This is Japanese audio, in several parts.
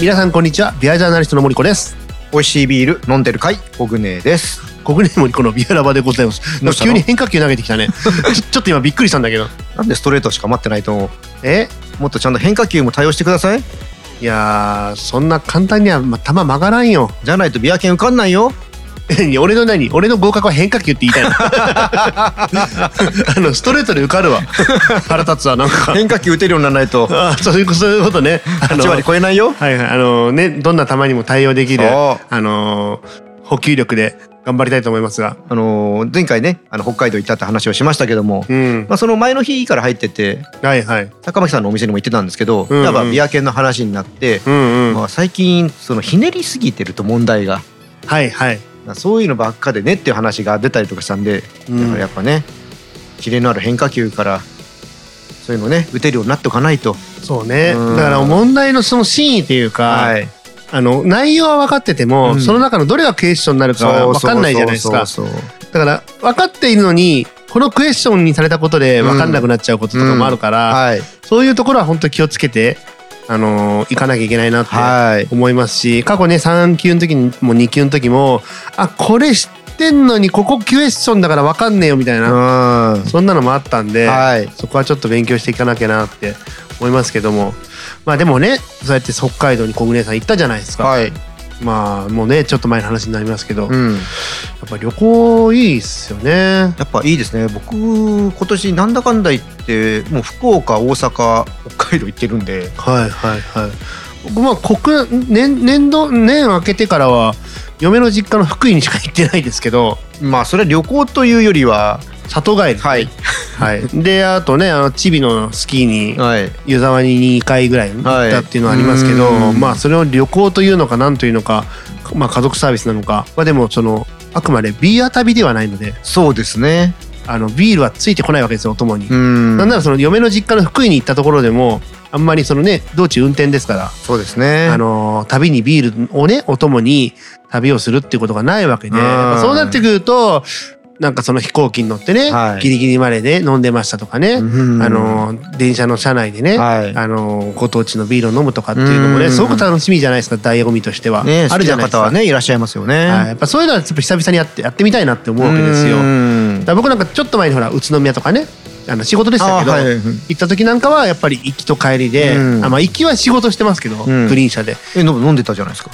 皆さんこんにちは。ビアジャーナリストの森子です。美味しいビール飲んでる会コグネです。国内森子のビアラバでございます。どうしたの？急に変化球投げてきたね。ちょ ちょっと今びっくりしたんだけど。なんでストレートしか待ってないと思う？え？もっとちゃんと変化球も対応してください。いやーそんな簡単には、ま、球曲がらんよ。じゃないとビア券受かんないよ。何 俺の何？俺の合格は変化球って言いたいの。あのストレートで受かるわ。腹立つわなんか。変化球打てるようにならないと。あそういうことそういうことね。あの8割超えないよ。はいはい。あのねどんな球にも対応できるあの補給力で頑張りたいと思いますが。あのー前回ねあの北海道行ったって話をしましたけども、うん。まあ、その前の日から入っててはいはい。坂巻さんのお店にも行ってたんですけど、うんうん。やっぱビア券の話になって、うんうん。まあ、最近そのひねりすぎてると問題がはいはいそういうのばっかでねっていう話が出たりとかしたんで、うん。だからやっぱねキレのある変化球からそういうのね打てるようになっておかないと。そうね。うん。だから問題のその真意というか、はい、あの内容は分かってても、うん。その中のどれがクエスチョンになるかは分かんないじゃないですか。だから分かっているのにこのクエスチョンにされたことで分かんなくなっちゃうこととかもあるから、はい。そういうところは本当に気をつけて、あのー行かなきゃいけないなってはい。思いますし過去ね3級の時にも2級の時もあこれ知ってんのにここクエスチョンだから分かんねえよみたいな、うん。そんなのもあったんで、はい。そこはちょっと勉強していかなきゃなって思いますけども。まあでもねそうやって北海道に小暮さん行ったじゃないですか、はいまあもうねちょっと前の話になりますけど、やっうんぱ旅行いいっすよね。やっぱいいですね。僕今年なんだかんだ言ってもう福岡大阪北海道行ってるんで。はいはいはい。僕まあ国年年度年明けてからは嫁の実家の福井にしか行ってないですけど。まあそれは旅行というよりは里帰り、はい。はい、であとねあのチビのスキーにはい。湯沢に2回ぐらい行ったっていうのはありますけど、はいうん。まあそれを旅行というのか何というのか、まあ、家族サービスなのかまあでもそのあくまでビーア旅ではないのでそうですね。あのビールはついてこないわけですよお供に。うん。なんならその嫁の実家の福井に行ったところでもあんまりそのね道中運転ですから、そうですね。あの旅にビールをねお供に旅をするっていうことがないわけでそうなってくるとなんかその飛行機に乗ってね、はい。ギリギリまでね飲んでましたとかね、うん。あの電車の車内でね、はい。あのご当地のビールを飲むとかっていうのもねうん。すごく楽しみじゃないですか醍醐味としては、ねあるじゃないですか。方はねいらっしゃいますよね。はい、やっぱそういうのはちょっと久々にやってやってみたいなって思うわけですよ。だ僕なんかちょっと前にほら宇都宮とかねあの仕事でしたけど、あはい。行った時なんかはやっぱり行きと帰りで、うん。あまあ行きは仕事してますけど、うん。グリーン車で。え飲飲んでたじゃないですか。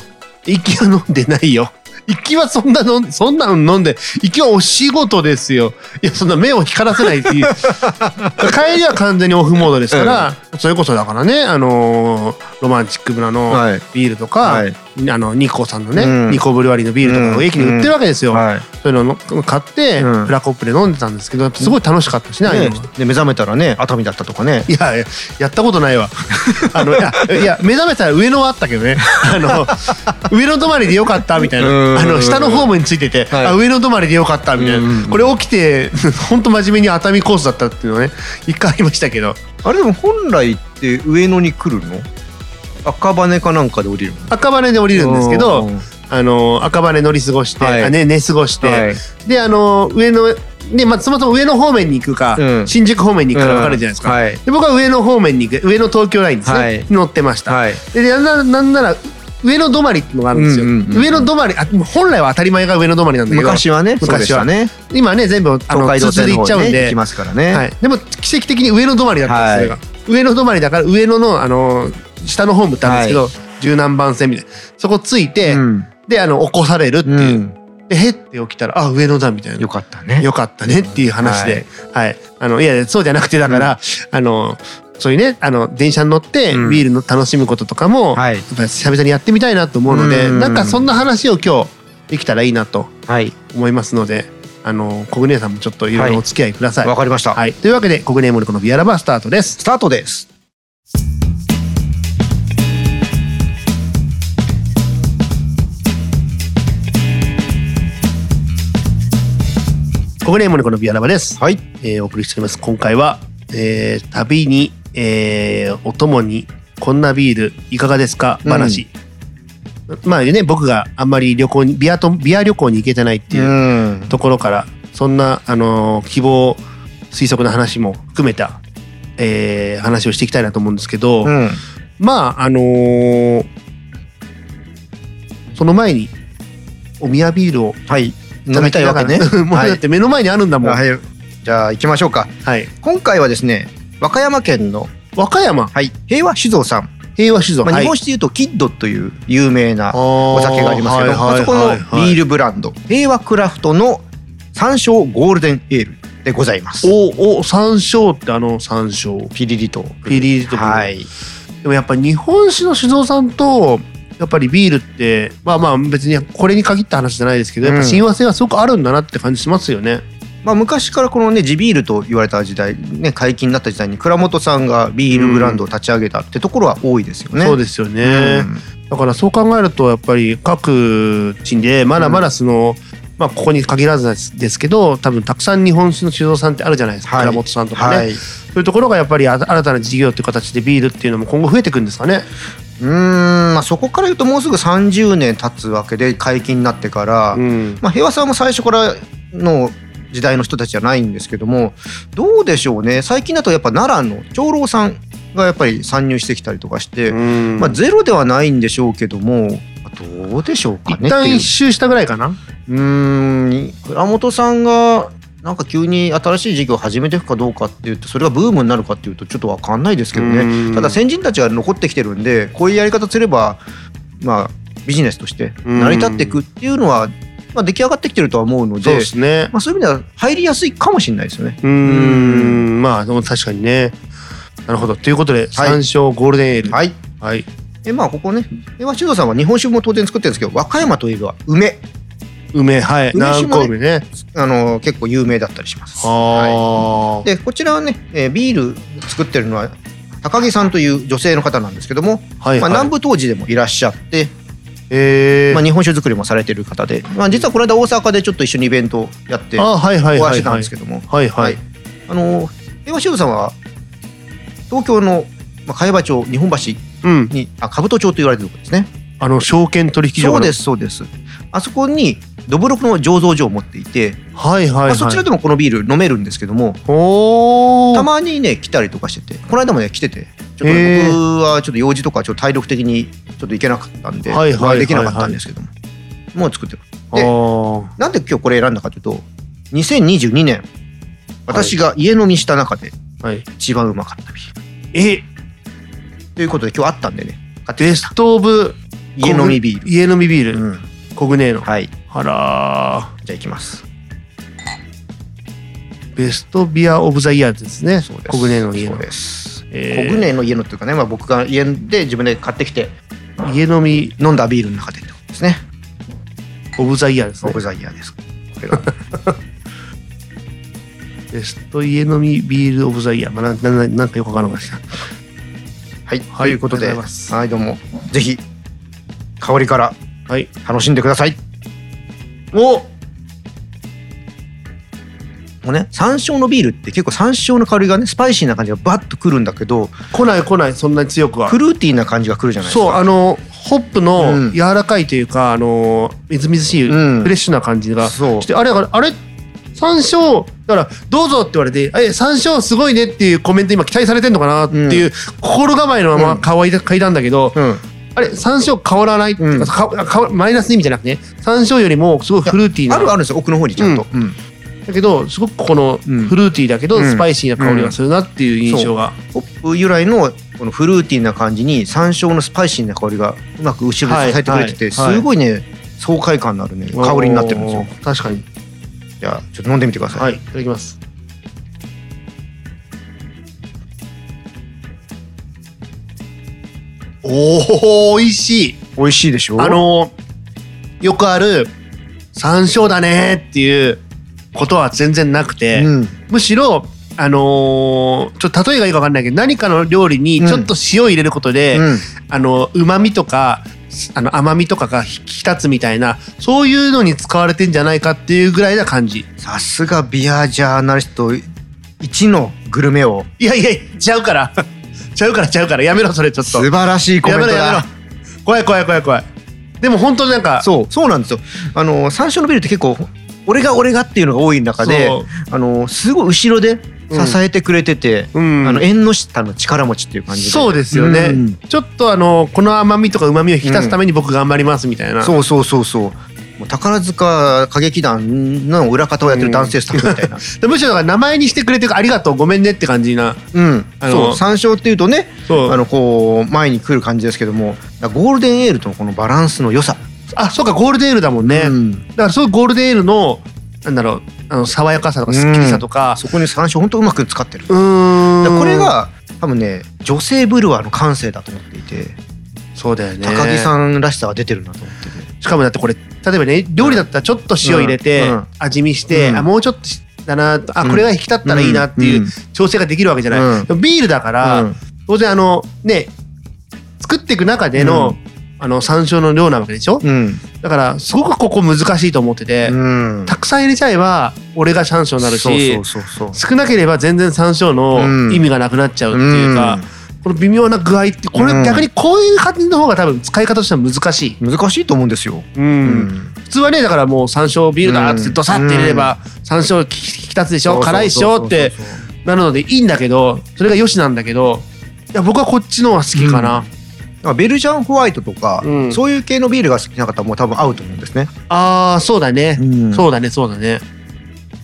行きは飲んでないよ。行きはそんなのそんなの飲んで行きはお仕事ですよ。いやそんな目を光らせないっていう。帰りは完全にオフモードですから、それこそだからねあのーロマンチック村のはい。ビールとか、はい。あのニコさんのね、うん。ニコブルワリーのビールとかを駅に売ってるわけですよ、はい。そういうのを買って、うん。フラコップで飲んでたんですけどすごい楽しかったしね、ああいうねのは。で目覚めたらね熱海だったとかね。いやいややったことないわ。あのいやいや目覚めたら上野はあったけどね。あの 上野止まりでよかったみたいな。うん。あの下のホームについてて、はい。あ上野止まりでよかったみたいうん。なこれ起きて本当真面目に熱海コースだったっていうのね一回ありましたけどあれでも本来って上野に来るの？赤羽かなんかで降りるの？赤羽で降りるんですけどうん。あの赤羽乗り過ごして、はい。あね寝過ごして、はい。であの上野で、まあ、そもそも上野方面に行くか、うん。新宿方面に行くか分かるじゃないですか、うん。はい。で僕は上野方面に行く上野東京ラインですね、はい。乗ってました、はい。でなんなら上野止まりっていうのがあるんですよ、うんうんうん上野止まりあ本来は当たり前が上野止まりなんだけど。昔はね昔は。ね。今ね全部あの東海道通通で行っちゃうんで、ねますからね。はい、でも奇跡的に上野止まりだったんです、はい。それが。上野止まりだから上野のあの下のホームってあるんですけど、十何番線みたいな。そこついて、うん。であの起こされるっていう、うん。でへって起きたらあ上野だみたいな。よかったね。よかったねっていう話で、はい、あのいやそうじゃなくてだから、あのそういうねあの電車に乗ってうん。ビールの楽しむこととかも、はい。やっぱり久々にやってみたいなと思うので、うん。なんかそんな話を今日できたらいいなとはい。思いますのであの小暮さんもちょっといろいろお付き合いください。わかりました。はい、というわけで小暮森子のビアラバースタートです。スタートです。小暮森子のビアラバです。はい。えーお送りしております。今回は、えー旅に、えーお供にこんなビールいかがですか？話、まあね僕があんまり旅行にビアとビア旅行に行けてないっていううん。ところから、そんなあのー希望推測の話も含めた、えー話をしていきたいなと思うんですけど、うん。まああのーその前にお宮ビールをはい。飲みたいわけね。もうだって目の前にあるんだもん。はい。はいじゃあ行きましょうか。今回はですね和歌山県の、和歌山？はい、平和酒造さん、平和酒造。まあ、はい。日本酒でいうとキッドという有名なおお酒がありますけど、あそこのビールブランド。平和クラフトの山椒ゴールデンエールでございます。おお山椒ってあの山椒。ピリリと。ピリリと。はい。でもやっぱ日本酒の酒造さんとやっぱりビールってまあまあ別にこれに限った話じゃないですけどやっぱ親和性がすごくあるんだなって感じしますよね。まあ、昔からこのね地ビールと言われた時代ね解禁になった時代に倉本さんがビールブランドを立ち上げたってところは多いですよね。そうですよね、うん。だからそう考えるとやっぱり各地でまだまだその、まあここに限らずですけど多分たくさん日本酒の酒造さんってあるじゃないですか、はい。倉本さんとかね、はい、そういうところがやっぱりあ新たな事業っていう形でビールっていうのも今後増えていくんですかね。うーん。まあそこから言うともうすぐ30年経つわけで解禁になってから、うん。まあ、平和さんも最初からの時代の人たちじゃないんですけどもどうでしょうね。最近だとやっぱ奈良の長老さんがやっぱり参入してきたりとかして、うん。まあ、ゼロではないんでしょうけどもまあどうでしょうかね一旦一周したぐらいかな。うーん。倉本さんがなんか急に新しい事業を始めていくかどうかっていうとそれがブームになるかっていうとちょっと分かんないですけどうん。ねただ先人たちが残ってきてるんでこういうやり方すればまあビジネスとして成り立っていくっていうのは、まあ、出来上がってきてるとは思うのそうでですね。まあ、そういう意味では入りやすいかもしれないですよね。うーんまあでも確かにね。なるほどということで山椒ゴールデンエール。はいはい。でまあここね平和酒造さんは日本酒も当然作ってるんですけど和歌山といえば梅梅はい。南高梅ね。あの結構有名だったりします。はい。でこちらはね、えービール作ってるのは高木さんという女性の方なんですけども、はいはい。まあ、南部当時でもいらっしゃって、えー。まあ、日本酒作りもされてる方で、まあ、実はこの間大阪でちょっと一緒にイベントをやってあはいはいお会いしてたんですけども、平和酒造さんは東京の、まあ、茅場町日本橋うん。にあ兜町と言われてるところですね。あの証券取引所そうですすそうです。あそこにどぶろくの醸造所を持っていて、はいはいはい。まあ、そちらでもこのビール飲めるんですけども。たまにね来たりとかしててこの間もね来ててちょっと僕はちょっと用事とかちょっと体力的にちょっと行けなかったんで、はいはいはいできなかったんですけども、もう作ってるあーなんで今日これ選んだかというと2022年私が家飲みした中ではい。一番うまかったビールえ？ということで今日あったんでね買ってきましたベストオブ家飲みビール、家飲みビール。うん、コグネーの。はいあらじゃあいきますー。ベストビアオブザイヤーですね。そうですコグネーの家のそう。ですえーコグネの家のっていうかね、まあ、僕が家で自分で買ってきて家飲み飲んだビールの中でってことですねオブザイヤーですねオブ。ザイヤーですこれが ベスト家飲みビールオブザイヤー。まあ、なんなんなんかよくわからなかった。はい、はいということで、ありがとうございますはい、どうも、ぜひ、香りからはい。楽しんでください。お。もうね、山椒のビールって結構山椒の香りがね、スパイシーな感じがバッとくるんだけど、来ない来ない、そんなに強くは。フ。ルーティーな感じがくるじゃないですか。そう、あの、ホップうん。の柔らかいというか、あの、みずみずしい、うん。フレッシュな感じがそう。して、あれ、あれ、山椒、だから、どうぞって言われて、え、山椒すごいねっていうコメント今期待されてんのかなっていう、心構えのまま乾いた嗅いだんだけど、うん、あれ、山椒変わらない？ううん。か、かかマイナスの意味じゃなくてね、山椒よりもすごいフルーティーな。あるあるんですよ、奥の方にちゃんと。うん。だけど、すごくこのうん。フルーティーだけど、うん。スパイシーな香りがするなっていう印象が。ホップ由来のこのフルーティーな感じに山椒のスパイシーな香りがうまく後ろで支えてくれてて、はいはいすごいね爽快感のあるね香りになってるんですよ。確かに。じゃあちょっと飲んでみてください、はい、いただきます。おお、美味しい。美味しいでしょ？あのよくある山椒だねっていうことは全然なくて、うん。むしろあのーちょっと例えがいいか分かんないけど何かの料理にちょっと塩を入れることで、うん。あの旨味とかあの甘みとかが引き立つみたいなそういうのに使われてんじゃないかっていうぐらいな感じ。さすがビアジャーナリスト一のグルメをいやいやちゃうから ちゃうからちゃうからやめろそれちょっと。素晴らしいコメントやめろやめろ。だ怖い怖い怖い怖い。でも本当になんかそう。そうなんですよ。あの山椒のビールって結構俺が俺がっていうのが多い中であのすごい後ろでうん。支えてくれてて、うん。あの縁の下の力持ちっていう感じで。そうですよね、うん。ちょっとあのこの甘みとか旨みを引き出すために僕頑張りますみたいな、そうそうそうそうもう宝塚歌劇団の裏方をやってる男性スタッフみたいな、でむしろ名前にしてくれてありがとうごめんねって感じな。うん、あのそう。山椒っていうとねあのこう前に来る感じですけどもゴールデンエールとのこのバランスの良さ、あそうかゴールデンエールだもんね、うん。だからそういうゴールデンエールのなんだろうあの爽やかさとかすっきりさとか。そこに山椒本当うまく使ってる、これが多分ね女性ブルワーの感性だと思っていて、そうだよね。高木さんらしさが出てるなと思っててしかもだってこれ例えばね料理だったらちょっと塩入れて、うん。うん。味見して、うん。あもうちょっとだなあうん。これが引き立ったらいいなっていう調整ができるわけじゃない、ビールだから、うん。当然あのね作っていく中での、あの山椒の量なわけでしょ？うん。だからすごくここ難しいと思ってて、うん。たくさん入れちゃえば俺が山椒になるし少なければ全然山椒の意味がなくなっちゃうっていうか、この微妙な具合ってこれうん。逆にこういう感じの方が多分使い方としては難しい、うん難しいと思うんですよ、うん。うん。普通はねだからもう山椒ビールだってうんドサッて入れれば山椒引き立つでしょ？辛いっしょ？ってなるのでいいんだけどそれがよしなんだけどいや僕はこっちの方が好きかな、ベルジャンホワイトとか、うん。そういう系のビールが好きな方も多分合うと思うんですね。ああそうだね、うん。そうだねそうだね。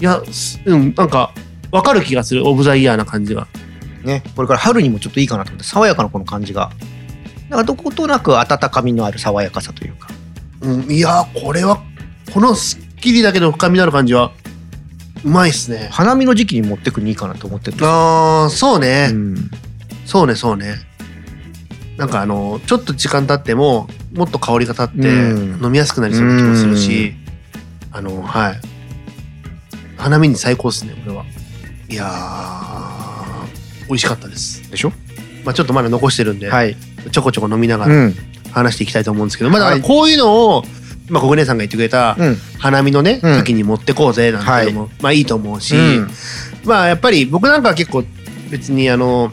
いやすうんなんかわかる気がする。オブザイヤーな感じがね、これから春にもちょっといいかなと思って爽やかなこの感じが。だからどことなく温かみのある爽やかさというか。うん、いやこれはこのすっきりだけど深みのある感じはうまいっすね。花見の時期に持ってくにいいかなと思ってるあーそうね、うん。そうねそうね。なんかあのちょっと時間経ってももっと香りが立ってうん。飲みやすくなりそうな気もするし、あのはい。花見に最高ですねこれは。いやー美味しかったですでしょ？まあちょっとまだ残してるんで、はい。ちょこちょこ飲みながらうん。話していきたいと思うんですけど、まあだこういうのを今国姉さんが言ってくれたうん。花見のね、うん時に持ってこうぜなんていうのも、まあいいと思うし、うんまあやっぱり僕なんかは結構別にあの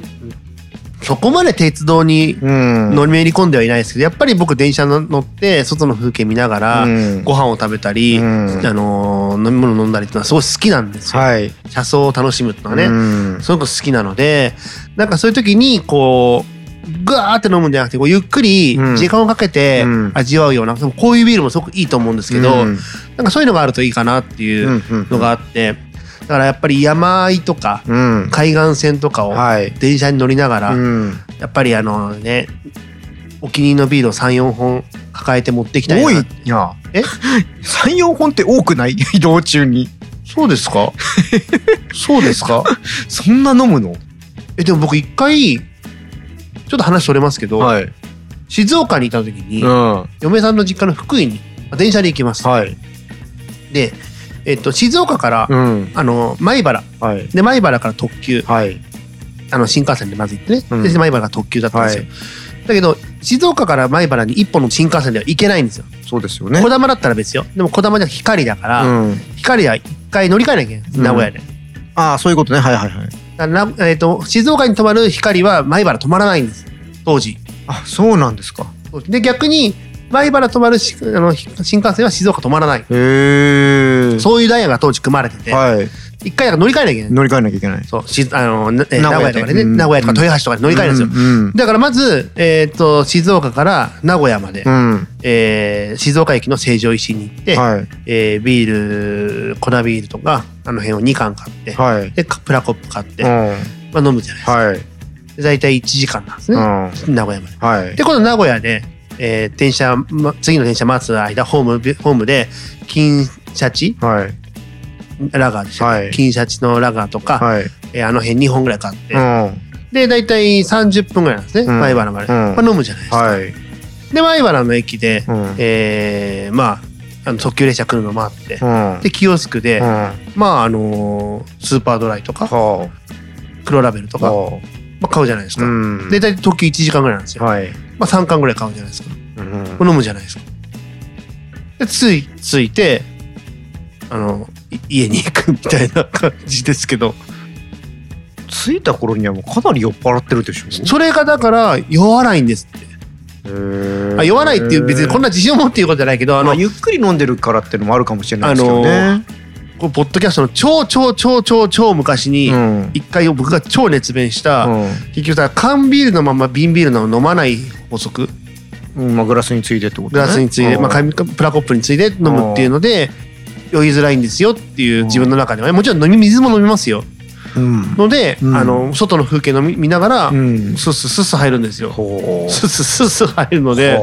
そこまで鉄道にうん。乗りめり込んではいないですけどやっぱり僕電車の乗って外の風景見ながらうん。ご飯を食べたり、うん。あの飲み物飲んだりっていうのはすごい好きなんですよ。はい。車窓を楽しむっていうのはね、うん。すごく好きなのでなんかそういう時にこうグワーって飲むんじゃなくてこうゆっくりうん。時間をかけてうん。味わうような、でもこういうビールもすごくいいと思うんですけど、うん。なんかそういうのがあるといいかなっていうのがあって、だからやっぱり山あいとかうん。海岸線とかをはい。電車に乗りながら、うんやっぱりあのねお気に入りのビールを34本抱えて持っていきたい多いなや。え？三四本って多くない？移動中に。そうですか？そうですか？そんな飲むの？えでも僕一回ちょっと話それますけど、はい。静岡にいた時に、うん。嫁さんの実家の福井にまあ電車で行きます。はい。で、えっと、静岡から、うん。あの米原はい。で米原から特急はい。あの新幹線でまず行ってね、うんで米原が特急だったんですよ、だけど静岡から米原に一本の新幹線では行けないんですよそうですよね小。玉だったら別よでも小玉じゃ光だから、うん。光は一回乗り換えなきゃいけない名古屋で、ああ、そういうことね。はいはいはい。なえっと静岡に止まる光は米原止まらないんです当時あ、そうなんですか。で逆に米原止まるしあの新幹線は静岡止まらないへえ。そういうダイヤが当時組まれててはい。一回乗り換えなきゃいけない乗り換えなきゃいけない。そうしあの名名古屋とかでね、うん名古屋とか豊橋とかで乗り換えるんですよ、うん。だからまず、えー、と静岡から名古屋まで、うん。えー静岡駅の成城石井に行って、はい。えービール粉ビールとかあの辺を2缶買って、はい。でプラコップ買って、うん。まあ、飲むじゃないですか、はい。で大体1時間なんですね、うん。名古屋まで。はい。で今度名古屋で、えー電車ま次の電車待つ間ホームホームで金シャチ？はい。ラガーでした、はい金シャチのラガーとか、はい。えーあの辺2本ぐらい買って、うん。で大体30分ぐらいなんですね、うん米原まで、うんまあ、飲むじゃないですか。はい。で米原の駅で、うん。えーまああの特急列車来るの待って、うん。でキオスクで、うん。はまああのースーパードライとかあ。黒ラベルとか、はまあ、買うじゃないですあ。か。うん。で大体特急1時間ぐらいなんですよ。はい。まあ3巻ぐらい買うじゃないですか。うん。飲むじゃないですか。でつい着いてあのい家に行くみたいな感じですけど着いた頃にはもうかなり酔っ払ってるでしょ？それがだから酔わないんですって。あ酔わないっていう別にこんな。な自信を持って言うことじゃないけどあのまあゆっくり飲んでるからっていうのもあるかもしれないですけどね。こうポッドキャストの超超超超超昔にうん。一回僕が超熱弁した、う結局さ缶ビールのまま瓶ビールの飲まない法則。んうんまあグラスについてってことグラスについで、まあ、紙プラコップについで飲むっていうので酔いづらいんですよっていう自分の中では。ねもちろん飲み水も飲みますよ。うんので、うん。あの外の風景飲み見ながら、うん。スッススッス入るんですよ。スッススッス入るので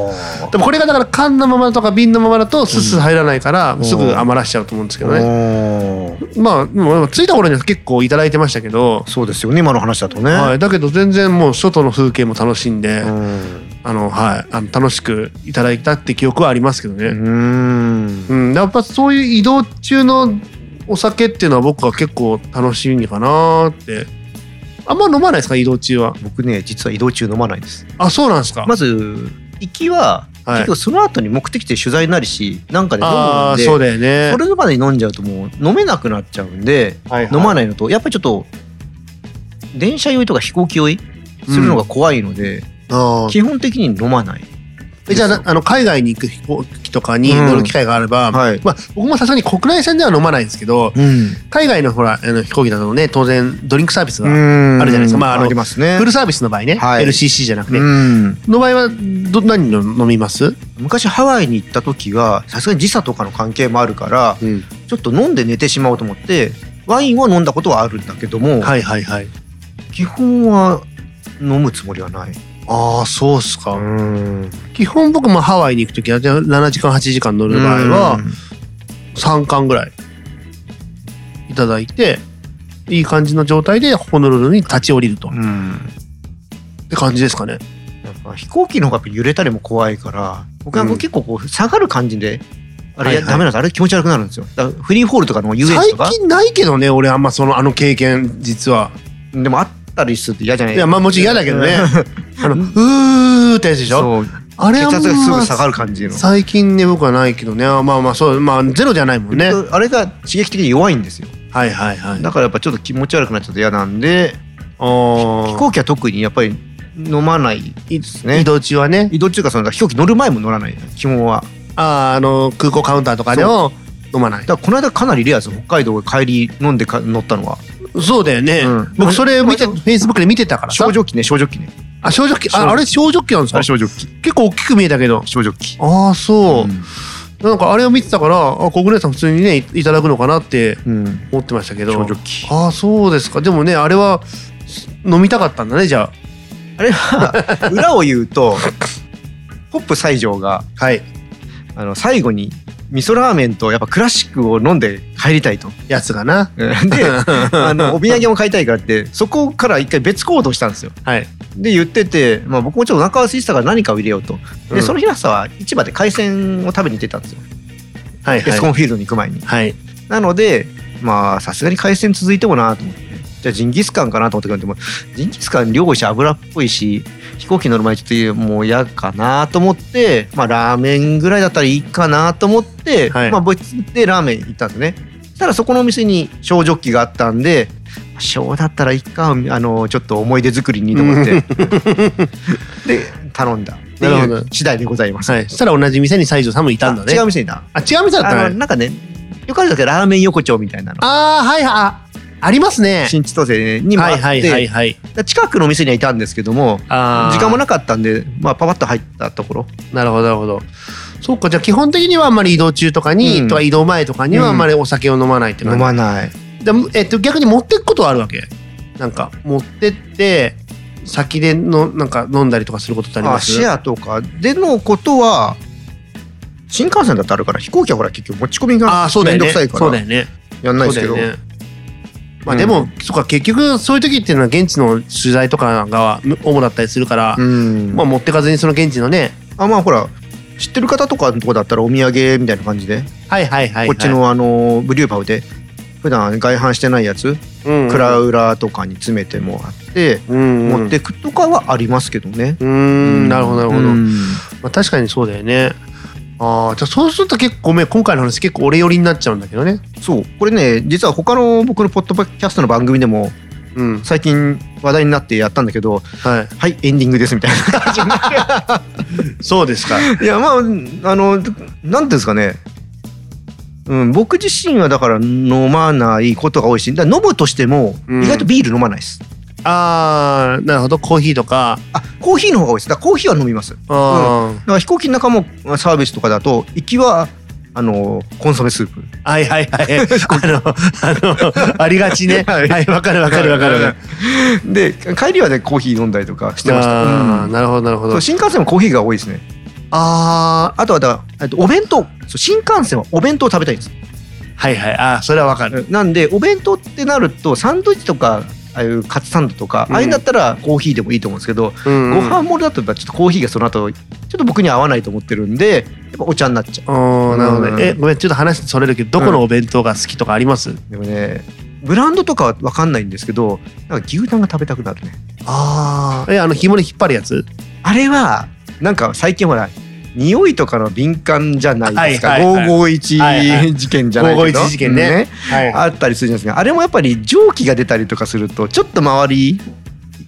でもこれがだから缶のままとか瓶のままだとスッス入らないからん。すぐ余らしちゃうと思うんですけどね。まあでも着いた頃には結構いただいてましたけど、そうですよね今の話だとね、はい、だけど全然もう外の風景も楽しんで、うん。あのはい。あの楽しくいただいたって記憶はありますけどね。うん。うん、やっぱそういう移動中のお酒っていうのは僕は結構楽しみかなって。あんま飲まないですか？移動中は。僕ね実は移動中飲まないですあそうなんですか？まず行きは、はい結局その後に目的地で取材になるしなんかで飲むんでそうだよね。それまでに飲んじゃうともう飲めなくなっちゃうんで、はいはい飲まないのとやっぱりちょっと電車酔いとか飛行機酔いするのが怖いので、あー基本的に飲まない。えじゃあなあの海外に行く飛行機とかに乗る機会があれば、はい。まあ、僕もさすがに国内線では飲まないんですけどうん、海外のほらあの飛行機だとね当然ドリンクサービスが、ああるじゃないですか。まああのりますね。フルサービスの場合ね、はい。LCC じゃなくて、うん、の場合はど何の飲みます、昔ハワイに行った時はさすがに時差とかの関係もあるからちょっと飲んで寝てしまおうと思ってワインを飲んだことはあるんだけども、はいはいはい。基本は飲むつもりはない。ああそうっすか、ん。基本僕もハワイに行く時は7時間8時間乗る場合は3缶ぐらいいただいていい感じの状態でホノルルに立ち降りると、っうん。て感じですかね。やっぱ飛行機の方が揺れたりも怖いから僕は結構こう下がる感じで、あれ、はいはい。ダメなんですあれ気持ち悪くなるんですよ。だからフリーフォールとかの遊園地最とか。近ないけどね俺あんまそのあの経験実は。でもあったりすると嫌じゃない？いやまあもちろん嫌だけどね。あのうーってやつでしょ？そう。あれは血圧がすまあぐ下がる感じの、最近ね僕はないけどね。まあまあそうまあゼロじゃないもんね。あれが刺激的に弱いんですよ。はいはいはい。だからやっぱちょっと気持ち悪くなっちゃうと嫌なんであー。飛行機は特にやっぱり飲まないですね。移動中はね。移動中かその飛行機乗る前も乗らない基本は。あーあの空港カウンターとかでも飲まない。だからこの間かなりレアです北海道帰り飲んでか乗ったのはそうだよね、うん。僕それ見てフェイスブックで見てたからさ。小ジョッキね小ジョッキね。あ小ジョッキ小ああれ小ジョッキなんですか？あれ小ジョッキ結構大きく見えたけど。小ジョッキああそう、なんかあれを見てたからあ国内さん普通にねいいただくのかなってうん。思ってましたけど。小ジョッキああそうですか。でもねあれは飲みたかったんだねじゃあ。れは裏を言うと ポップ西条があはい。あの最後に味噌ラーメンとやっぱクラシックを飲んで帰りたいと。やつがなで あのお土産も買いたいからってそこから一回別行動したんですよ。はいで言ってて、まあ、僕もちょっとお腹が空いてたから何かを入れようと。で、うんその日の朝は市場で海鮮を食べに行ってたんですよ。はいはいエスコンフィールドに行く前に。はいなのでまあさすがに海鮮続いてもなと思ってじゃあジンギスカンかなと思ってくれてもジンギスカン量多いし油っぽいし飛行機乗る前ちょっともう嫌かなと思ってまあラーメンぐらいだったらいいかなと思って、はい。まあ別でラーメン行ったんですね。そしたらそこのお店に小ジョッキがあったんで小だったらいいかあのちょっと思い出作りにと思って で頼んだ。っていう次第でございます、はい。そしたら同じ店に西条さんもいたんだね。あ違う店にだ。あ違う店だったね。なんかねよくあるんですけどラーメン横丁みたいなの。ああはいはいあありますね。新千歳にもあって、はいはいはいはい。近くの店にはいたんですけども時間もなかったんで、まあ、パパッと入ったところ。なるほどなるほど。そうかじゃあ基本的にはあんまり移動中とかに、うん。とか移動前とかにはあんまりお酒を飲まないっていう飲のは、まない。でもえっと、逆に持ってくことはあるわけ？なんか持ってって先でのなんか飲んだりとかすることってありあます？シェアとかでのことは新幹線だってあるから飛行機はほら結局持ち込みあがあそうだよね。めんどくさいからそうだよね。やんないですけど、ねまあうん。でも、そうか結局そういう時っていうのは現地の取材とかが主だったりするから、うん。まあ持ってかずにその現地のねあまあほら知ってる方とかのとこだったらお土産みたいな感じで、はいはいはい、はい、こっちのあのブリューパブで普段外販してないやつ、うん。クラウラとかに詰めてもらって、うん。うん持ってくとかはありますけどね。うーん。なるほどなるほど、うん。まあ、確かにそうだよねああじゃあそうすると結構ごめん今回の話結構俺寄りになっちゃうんだけどね。そう。これね実は他の僕のポッドキャストの番組でもうん。最近話題になってやったんだけどはい。はいエンディングですみたいな感じになそうですか。るいやまああのなんていうんですかね。うん、僕自身はだから飲まないことが多いしだから飲むとしてもうん。意外とビール飲まないです、あーなるほど。コーヒーとか。あコーヒーの方が多いです。だからコーヒーは飲みます。だあー、から飛行機の中もサービスとかだと行きはあのコンソメスープ。はいはいはい。あのあのありがちね。ははいいわ、かるわかるわかる。わかるで帰りはねコーヒー飲んだりとかしてました、あーうん。なるほどなるほど。新幹線もコーヒーが多いですね。ああとはだからえっとお弁当。そう新幹線はお弁当を食べたいんです。ーはいはい。あーそれはわかる。なんでお弁当ってなるとサンドイッチとかああいうカツサンドとか、うん。ああいうんだったらコーヒーでもいいと思うんですけど、うん。ご飯ものだとやっぱちょっとコーヒーがその後ちょっと僕には合わないと思ってるんでやっぱお茶になっちゃう。あーなるほどうんね。えごめんちょっと話それるけどどこのお弁当が好きとかあります、でもねブランドとかは分かんないんですけどなんか牛タンが食べたくなるね。ああえあの紐に引っ張るやつ？あれはなんか最近ほら匂いとかの敏感じゃないですか、はいはいはい。551、はいはい。事件じゃないけど。551事件ね。はい。あったりするじゃないですかあれもやっぱり蒸気が出たりとかするとちょっと周り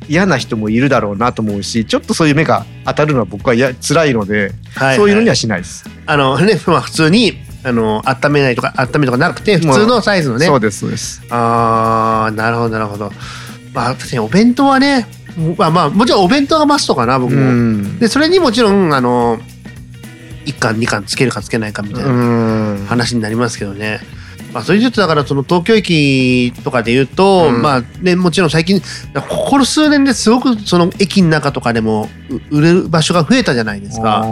嫌な人もいるだろうなと思うしちょっとそういう目が当たるのは僕はや辛いので、はいそういうのにはしないです。あのねまあ普通にあの温めないとか温めとかなくて普通のサイズのね。そうですそうです。ああなるほどなるほど。まあ確かにお弁当はねまあまあもちろんお弁当がマストかな僕うも、ん。でそれにもちろんあの1巻2巻つけるかつけないかみたいなうん。話になりますけどね。まあ、それとだからその東京駅とかで言うと、うんまあねもちろん最近ここ数年ですごくその駅の中とかでもう売れる場所が増えたじゃないですか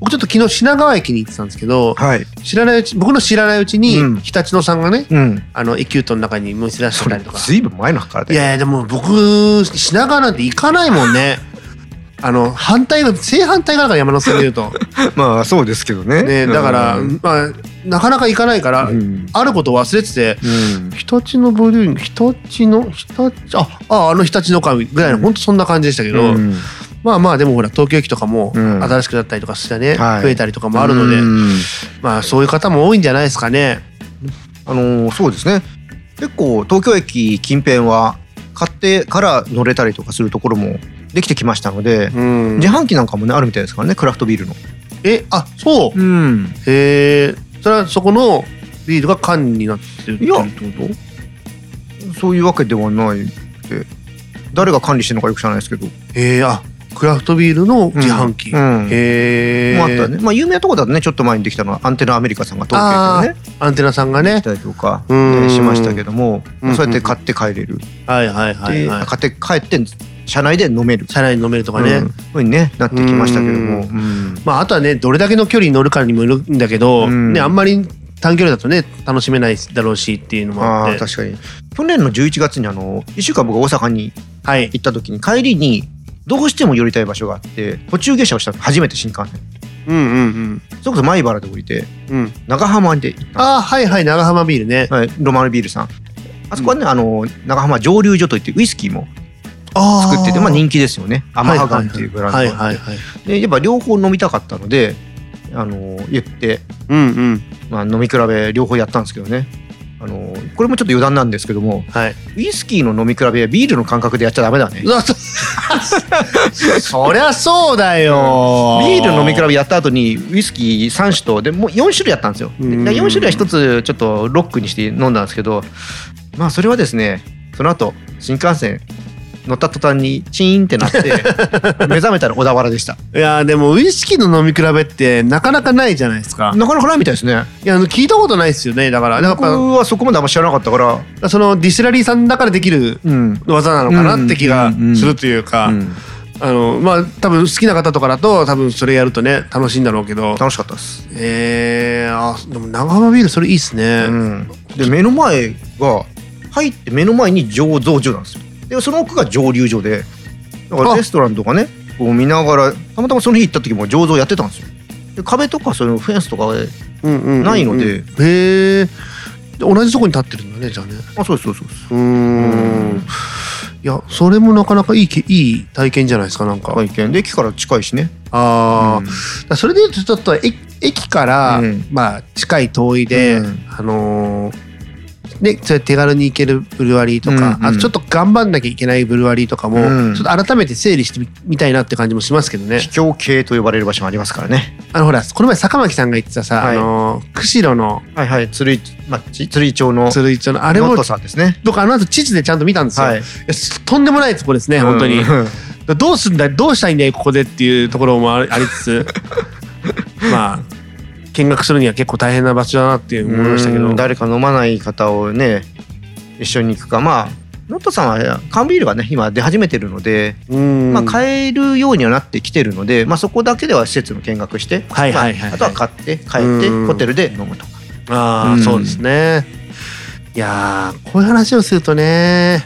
僕ちょっと昨日品川駅に行ってたんですけどはい。知らないうち僕の知らないうちに、うん日立野さんがねうん。あのエキュートの中に店出してたりとかずいぶん前のからで。いやいやでも僕品川なんて行かないもんねあの反対が正反対側から山手線で言うと。まあそうですけどね。ねだから、うん。まあなかなか行かないから、うん。あることを忘れててうん。日立のブルー日立の日立あああの日立の会ぐらいの、うん。ほんとそんな感じでしたけど、うん。まあまあでもほら東京駅とかもうん。新しくなったりとかしてね、はい。増えたりとかもあるので、うん。まあそういう方も多いんじゃないですかね。あのーそうですね。結構東京駅近辺は買ってから乗れたりとかするところもできてきましたので、うん。自販機なんかもねあるみたいですからねクラフトビールの。えあそう。うん、へえそれはそこのビールが缶になってるってこと？そういうわけではないで誰が管理してるのかよく知らないですけど。へえあクラフトビールの自販機、うん。へえもあったね。まあ有名なところだとねちょっと前にできたのはアンテナアメリカさんが東京駅でね。アンテナさんがね。来たりとかうん。えしましたけども、うんうん。そうやって買って帰れる。はいはいはいではい。買って帰って車内で飲める。車内に飲めるとかね、うん。そういうふうにねなってきましたけども。うん。うん。まああとはねどれだけの距離に乗るかにもよるんだけど、うん。ねあんまり短距離だとね楽しめないだろうしっていうのもあって。確かに。去年の11月にあの1週間僕大阪にはい。行った時に帰りにどうしても寄りたい場所があって途中下車をしたの初めて新幹線。うんうんそれこそ米原で降りてうん。うん長浜で行ったんでああはいはい長浜ビールね。すはい、ロマンビールさん。あそこはね、あの長浜蒸留所といってウイスキーもあ作っててまあ人人気ですよね。アマハガンっていうブランド。はいがあってはいはい。でやっぱ両方飲みたかったのであの言って、うんうん。まあ、飲み比べ両方やったんですけどね。あのこれもちょっと余談なんですけどもはい。ウイスキーの飲み比べはビールの感覚でやっちゃダメだね。うわそ そりゃそうだよ。ビール飲み比べやった後にウイスキー3種とでもう4種類やったんですよ。でうん。4種類は1つちょっとロックにして飲んだんですけどまあそれはですねその後新幹線乗った途端にチーンってなって 目覚めたら小田原でした。いやでもウイスキーの飲み比べってなかなかないじゃないですかなかなかないみたいですね。いや聞いたことないですよねだから僕ぱはそこまであんま知らなかったから。そのディスラリーさんだからできるうん。技なのかなって気がするというか、うんあのまあ多分好きな方とかだと多分それやるとね楽しいんだろうけど楽しかったです。えー、あでも長浜ビールそれいいっすね、うん、で目の前が入って目の前に醸造所なんですよでその奥が蒸留所でだからあ。レストランとかねこう見ながらたまたまその日行った時も醸造やってたんですよ。で壁とかそういうフェンスとかないので。へえ。同じとこに立ってるんだねじゃあね。あそうですそうですそうん。いやそれもなかなかいいけいい体験じゃないですかなんか、体験。で駅から近いしね。ああ、うん。それで言うとちょっと駅駅から、うん。まあ近い遠いで、うん。あのーね、そうやって手軽に行けるブルワリーとか、うんうん。あとちょっと頑張んなきゃいけないブルワリーとかも、うん。ちょっと改めて整理してみみたいなって感じもしますけどね。秘境系と呼ばれる場所もありますからね。あのほらこの前坂巻さんが言ってたさ、はい。あの釧路のはいはい鶴居町鶴居町の鶴居町のあれもさんですね。僕あの後地図でちゃんと見たんですよ、はい。とんでもないとこですね本当に、う んどうすんだどうしたいんだよここでっていうところもありつつ。まあ見学するには結構大変な場所だなっていう思いましたけど。うん誰か飲まない方をね一緒に行くか。まあノットさんは缶ビールがね今出始めてるので、うん。まあ、買えるようにはなってきてるので、まあ、そこだけでは施設の見学して、はいはいはいはい。まあ、あとは買って帰ってうん。ホテルで飲むとか。ああ、うん。そうですね。いやーこういう話をするとね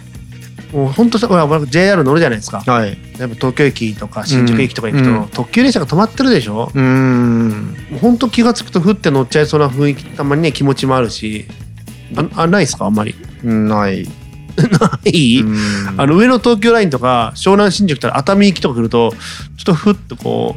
もう本当さほら僕 JR 乗るじゃないですか。はい、やっぱ東京駅とか新宿駅とか行くと、うん。特急列車が止まってるでしょ、うーん本当気が付くとふって乗っちゃいそうな雰囲気たまにね気持ちもあるし。ああないですかあんまり？ない。ない、うん。あの上の東京ラインとか湘南新宿から熱海行きとか来るとちょっとふっとこ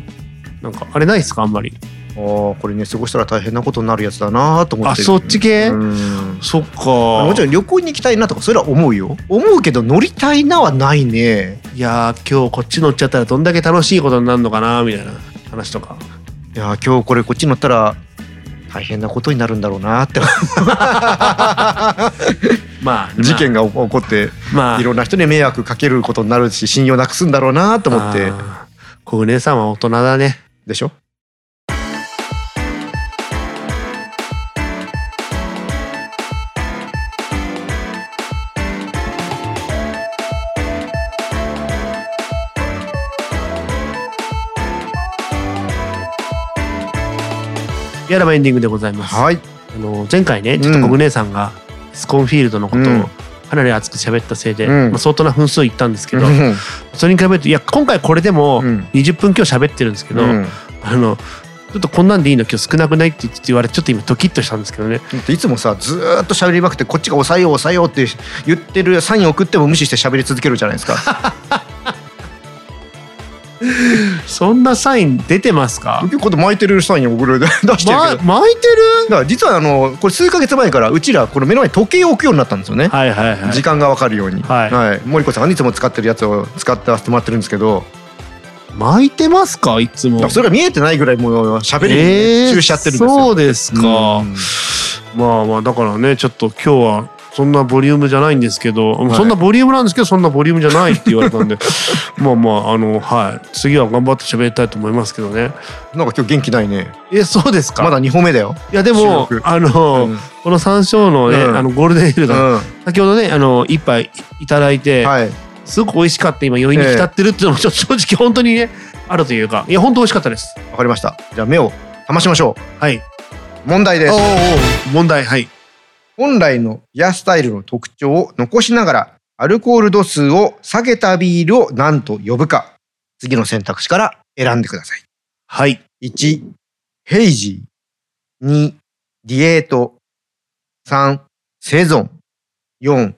うなんかあれないですかあんまりあーこれね過ごしたら大変なことになるやつだなと思ってあそっち系？うん。そっか。もちろん旅行に行きたいなとかそれは思うよ。思うけど乗りたいなはないね。いやー今日こっち乗っちゃったらどんだけ楽しいことになるのかなみたいな話とか。いやー今日これこっち乗ったら大変なことになるんだろうなって。まあ事件が起こってまあいろんな人に迷惑かけることになるし信用なくすんだろうなと思って。あー小舟さんは大人だね。でしょ？やらばエンディングでございます、はい。あの前回ねちょっと小舟さんがスコンフィールドのことうん。をかなり熱く喋ったせいで、うん。まあ、相当な分数いったんですけど、うん。それに比べるといや今回これでもうん。20分今日喋ってるんですけど、うん。あのちょっとこんなんでいいの今日少なくないって言われてちょっと今ドキッとしたんですけどね。いつもさずーっと喋りまくってこっちが抑えよう抑えようって言ってるサイン送っても無視して喋り続けるじゃないですか そんなサイン出てますか、結構巻いてるサインを出してるけど、ま、だか巻いてる？ら実はあのこれ数ヶ月前からうちらこの目の前に時計を置くようになったんですよね、はいはいはい。時間が分かるように。はい。森子さんがいつも使ってるやつを使ってわせてもらってるんですけど。巻いてますか？いつも。それが見えてないぐらいもう喋り集中しちゃってるんですよ、そうですか、うん。まあまあだからねちょっと今日はそんなボリュームじゃないんですけど、い。そんなボリュームなんですけどそんなボリュームじゃないって言われたんで。まあまああのはい。次は頑張って喋りたいと思いますけどね。なんか今日元気ないね。えそうですか？まだ2歩目だよ、いやでもあの、うん。この山椒のね、うん。あのゴールデンエールが、うん。先ほどねあの一杯いただいて、はい。すごく美味しかった今余韻に浸ってるっていうのもちょっと正直本当にねあるというか。いや本当美味しかったです。わかりました。じゃあ目を覚ましましょはい。う問題です。問題はい。本来のビアスタイルの特徴を残しながらアルコール度数を下げたビールを何と呼ぶか。次の選択肢から選んでください。はい。1ヘイジー。2ディエート。3セゾン。4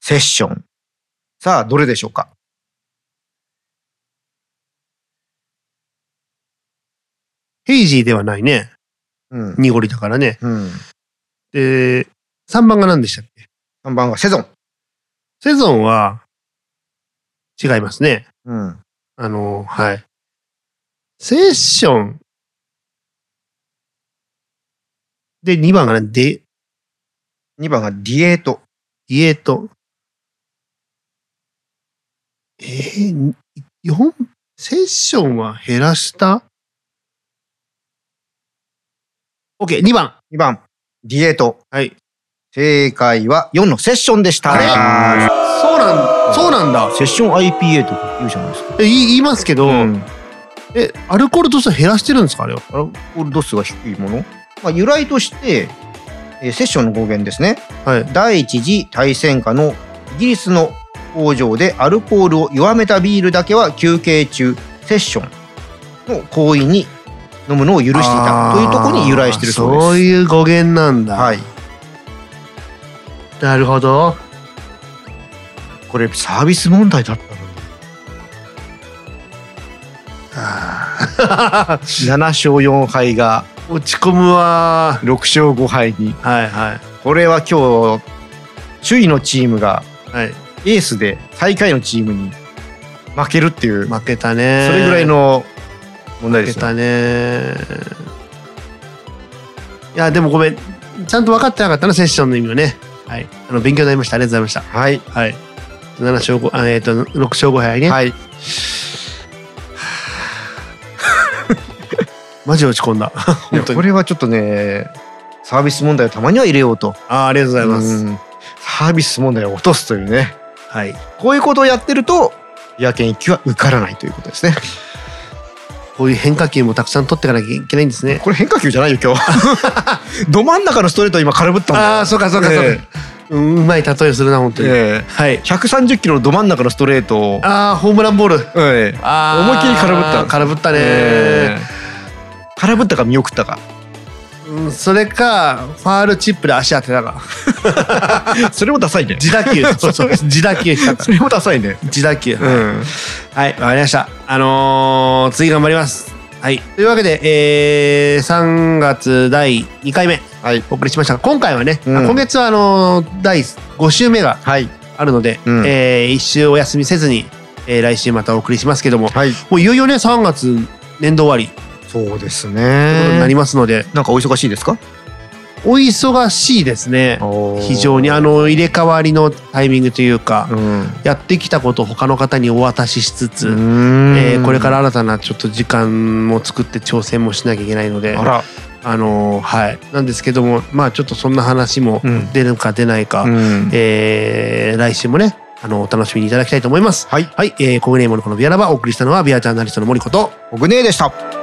セッション。さあどれでしょうか？ヘイジーではないね。うん、濁りだからね。うん、で、3番が何でしたっけ？3番がセゾン、セゾンは違いますね。うん、あの、はい。セッション。で、2番がね、デ、2番がディエートディエート。えー、4、セッションは減らした ?OK、2番。2番ディエートはい。正解は4のセッションでしたあれそうなん、そうなんだ。セッション IPA とか言うじゃないですか。え言い言いますけど、うん、え、アルコール度数減らしてるんですかあれは？アルコール度数が低いもの、まあ、由来として、えーセッションの語源ですねはい。第一次大戦下のイギリスの工場でアルコールを弱めたビールだけは休憩中セッションの行為に飲むのを許していたというところに由来してるそうです。そういう語源なんだ。はい、なるほど。これサービス問題だったのに。あー。7勝4敗が落ち込むわ。6勝5敗に。はいはい。これは今日首位のチームがはい。エースで最下位のチームに負けるっていう、負けたね。それぐらいの問題ですよ。負けたね。いやでもごめん。ちゃんと分かってなかったなセッションの意味をねはい。あの勉強になりました。ありがとうございました。はい。はい。7勝5あえっ、と6勝5敗ね、はい。マジ落ち込んだ。これはちょっとね、サービス問題をたまには入れようと。あーありがとうございます、うん。サービス問題を落とすというね。はい。こういうことをやってると、野犬一級は受からないということですね。こういう変化球もたくさん取っていかなきゃいけないんですね。これ変化球じゃないよ、今日。ど真ん中のストレートを今空振った。ああそうかそうかそうか、えうまい例えするな本当に、ええ。はい。130キロのど真ん中のストレートを、ああホームランボール。えー思いっきり空振った。空振ったね、ええ。空振ったか見送ったか。うん、それかファールチップで足当てたか。それもダサいね。自打球。そうそう。自打球したかそれもダサいね。自打球、うん。はい。わかりました。あのー次頑張ります。はい。というわけで、えー、3月第2回目。はい。お送りしましたが今回はね、うん。今月はあのー第5週目がはい。あるので、うん。え1週お休みせずに、えー来週またお送りしますけどもはい。もういよいよね3月年度終わりそうですということになねり。ますので、なんかお忙しいですか？お忙しいですね。非常にあ、の入れ替わりのタイミングというか、うん。やってきたことを他の方にお渡ししつつ、うん。えーこれから新たなちょっと時間も作って挑戦もしなきゃいけないのであのーはい。なんですけどもまあちょっとそんな話もうん。出るか出ないか、うん。えー来週もねあのお楽しみにいただきたいと思います。はい。はい、えー、コグネームのこのビアラバお送りしたのはビアジャーナリストの森こと僕ねでした。